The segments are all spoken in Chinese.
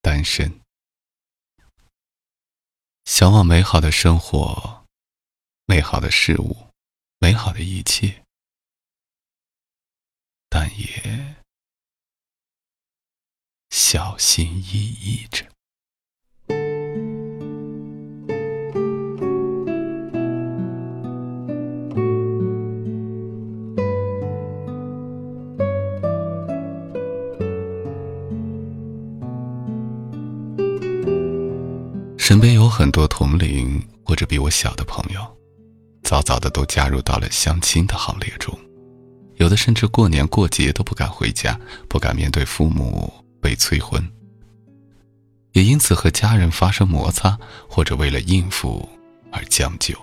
单身，向往美好的生活，美好的事物，美好的一切，但也小心翼翼着。身边有很多同龄或者比我小的朋友，早早的都加入到了相亲的行列中，有的甚至过年过节都不敢回家，不敢面对父母被催婚，也因此和家人发生摩擦，或者为了应付而将就。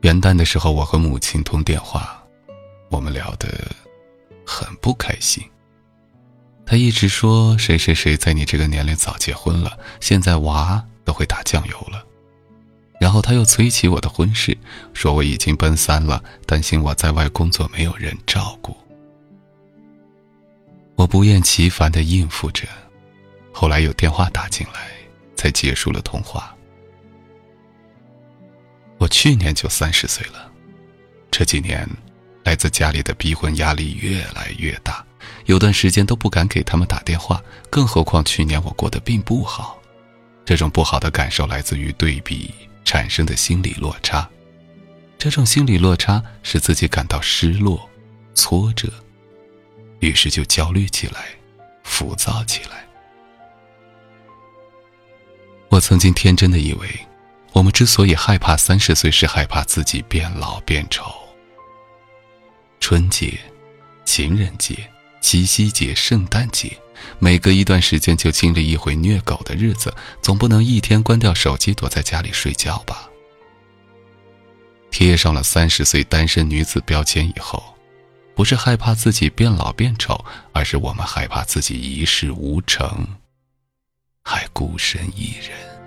元旦的时候，我和母亲通电话，我们聊得很不开心。他一直说谁谁谁在你这个年龄早结婚了，现在娃都会打酱油了。然后他又催起我的婚事，说我已经奔三了，担心我在外工作没有人照顾。我不厌其烦的应付着，后来有电话打进来，才结束了通话。我去年就三十岁了，这几年，来自家里的逼婚压力越来越大。有段时间都不敢给他们打电话，更何况去年我过得并不好。这种不好的感受来自于对比产生的心理落差，这种心理落差使自己感到失落、挫折，于是就焦虑起来，浮躁起来。我曾经天真的以为，我们之所以害怕三十岁，是害怕自己变老变丑。春节、情人节。七夕节、圣诞节，每隔一段时间就经历一回虐狗的日子，总不能一天关掉手机躲在家里睡觉吧？贴上了三十岁单身女子标签以后，不是害怕自己变老变丑，而是我们害怕自己一事无成，还孤身一人。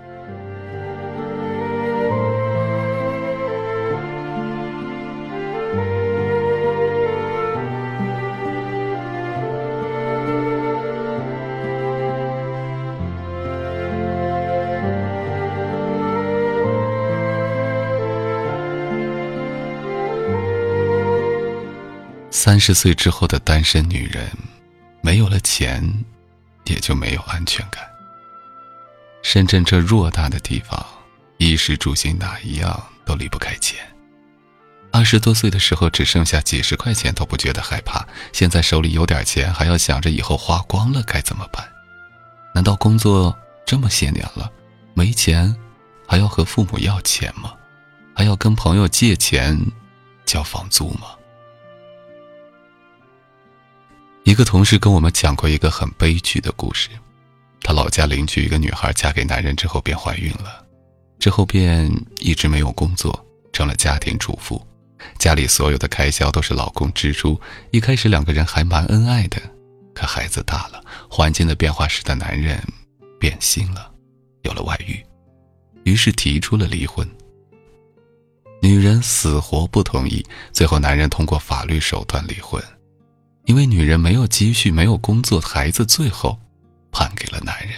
三十岁之后的单身女人，没有了钱，也就没有安全感。深圳这偌大的地方，衣食住行哪一样都离不开钱。二十多岁的时候只剩下几十块钱都不觉得害怕，现在手里有点钱还要想着以后花光了该怎么办？难道工作这么些年了，没钱还要和父母要钱吗？还要跟朋友借钱交房租吗？一个同事跟我们讲过一个很悲剧的故事，他老家邻居一个女孩嫁给男人之后便怀孕了，之后便一直没有工作，成了家庭主妇，家里所有的开销都是老公支出。一开始两个人还蛮恩爱的，可孩子大了，环境的变化使得男人变心了，有了外遇，于是提出了离婚。女人死活不同意，最后男人通过法律手段离婚。因为女人没有积蓄，没有工作，孩子最后判给了男人。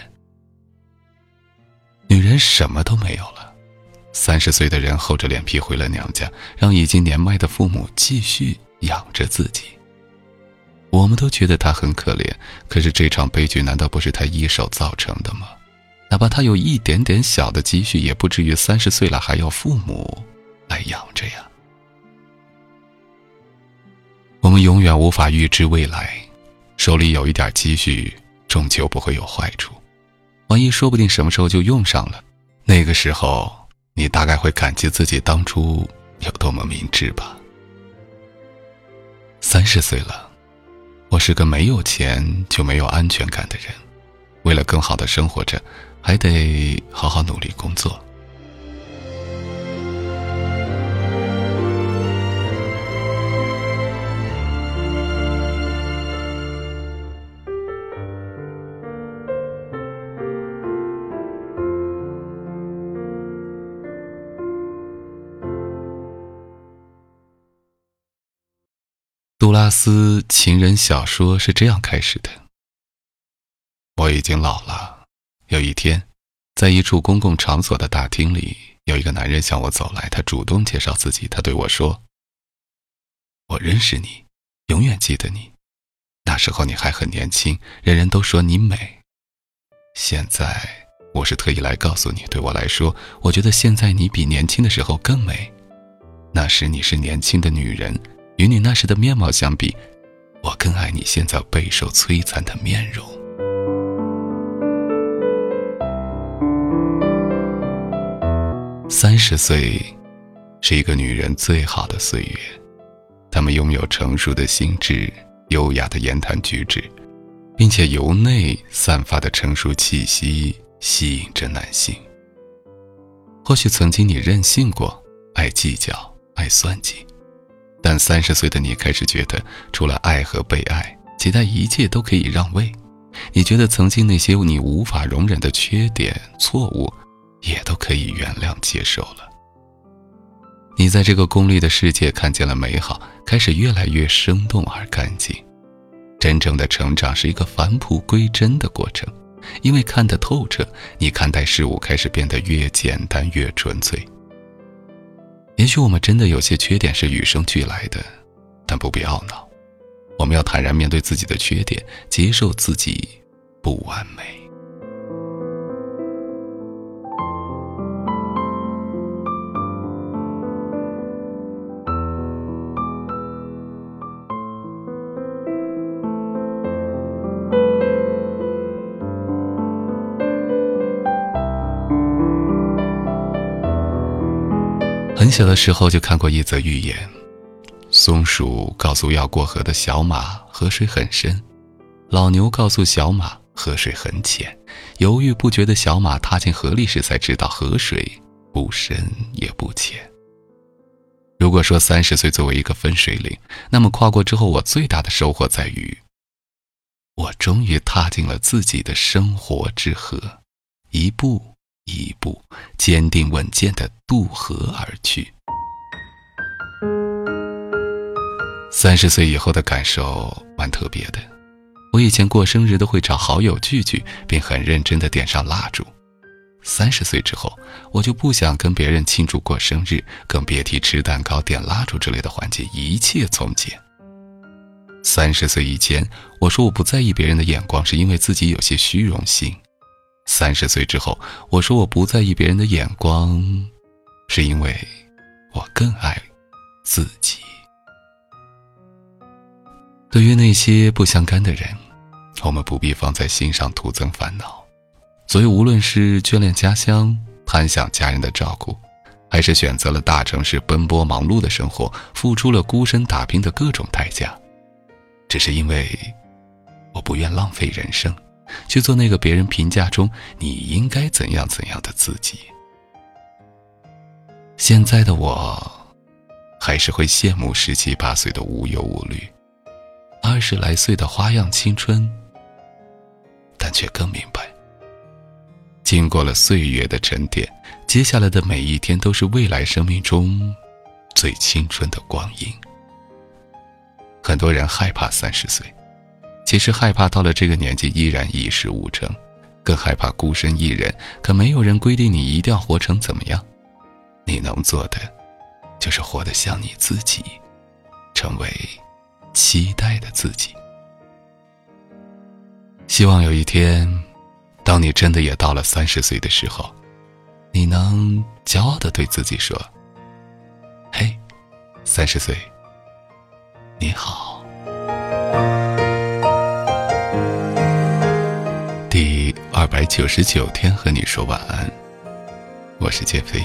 女人什么都没有了，三十岁的人厚着脸皮回了娘家，让已经年迈的父母继续养着自己。我们都觉得他很可怜，可是这场悲剧难道不是他一手造成的吗？哪怕他有一点点小的积蓄，也不至于三十岁了还要父母来养着呀。我们永远无法预知未来，手里有一点积蓄，终究不会有坏处。万一说不定什么时候就用上了，那个时候你大概会感激自己当初有多么明智吧。三十岁了，我是个没有钱就没有安全感的人，为了更好的生活着。还得好好努力工作。拉斯情人小说是这样开始的：我已经老了。有一天，在一处公共场所的大厅里，有一个男人向我走来。他主动介绍自己，他对我说：“我认识你，永远记得你。那时候你还很年轻，人人都说你美。现在，我是特意来告诉你，对我来说，我觉得现在你比年轻的时候更美。那时你是年轻的女人，与你那时的面貌相比，我更爱你现在备受摧残的面容。”三十岁，是一个女人最好的岁月。她们拥有成熟的心智、优雅的言谈举止，并且由内散发的成熟气息吸引着男性。或许曾经你任性过，爱计较，爱算计，但三十岁的你开始觉得，除了爱和被爱，其他一切都可以让位。你觉得曾经那些你无法容忍的缺点、错误。也都可以原谅接受了。你在这个功利的世界看见了美好，开始越来越生动而干净。真正的成长是一个返璞归真的过程，因为看得透彻，你看待事物开始变得越简单越纯粹。也许我们真的有些缺点是与生俱来的，但不必懊恼。我们要坦然面对自己的缺点，接受自己不完美。很小的时候就看过一则寓言：松鼠告诉要过河的小马，河水很深；老牛告诉小马，河水很浅。犹豫不决的小马踏进河里时，才知道河水不深也不浅。如果说三十岁作为一个分水岭，那么跨过之后，我最大的收获在于，我终于踏进了自己的生活之河，一步。一步坚定稳健的渡河而去。三十岁以后的感受蛮特别的，我以前过生日都会找好友聚聚，并很认真的点上蜡烛。三十岁之后，我就不想跟别人庆祝过生日，更别提吃蛋糕、点蜡烛之类的环节，一切从简。三十岁以前，我说我不在意别人的眼光，是因为自己有些虚荣心。三十岁之后，我说我不在意别人的眼光，是因为我更爱自己。对于那些不相干的人，我们不必放在心上，徒增烦恼。所以，无论是眷恋家乡、盼想家人的照顾，还是选择了大城市奔波忙碌的生活，付出了孤身打拼的各种代价，只是因为我不愿浪费人生。去做那个别人评价中你应该怎样怎样的自己。现在的我，还是会羡慕十七八岁的无忧无虑，二十来岁的花样青春。但却更明白，经过了岁月的沉淀，接下来的每一天都是未来生命中最青春的光阴。很多人害怕三十岁。其实害怕到了这个年纪依然一事无成，更害怕孤身一人。可没有人规定你一定要活成怎么样，你能做的，就是活得像你自己，成为期待的自己。希望有一天，当你真的也到了三十岁的时候，你能骄傲的对自己说：“嘿，三十岁，你好。”百九十九天和你说晚安，我是剑飞，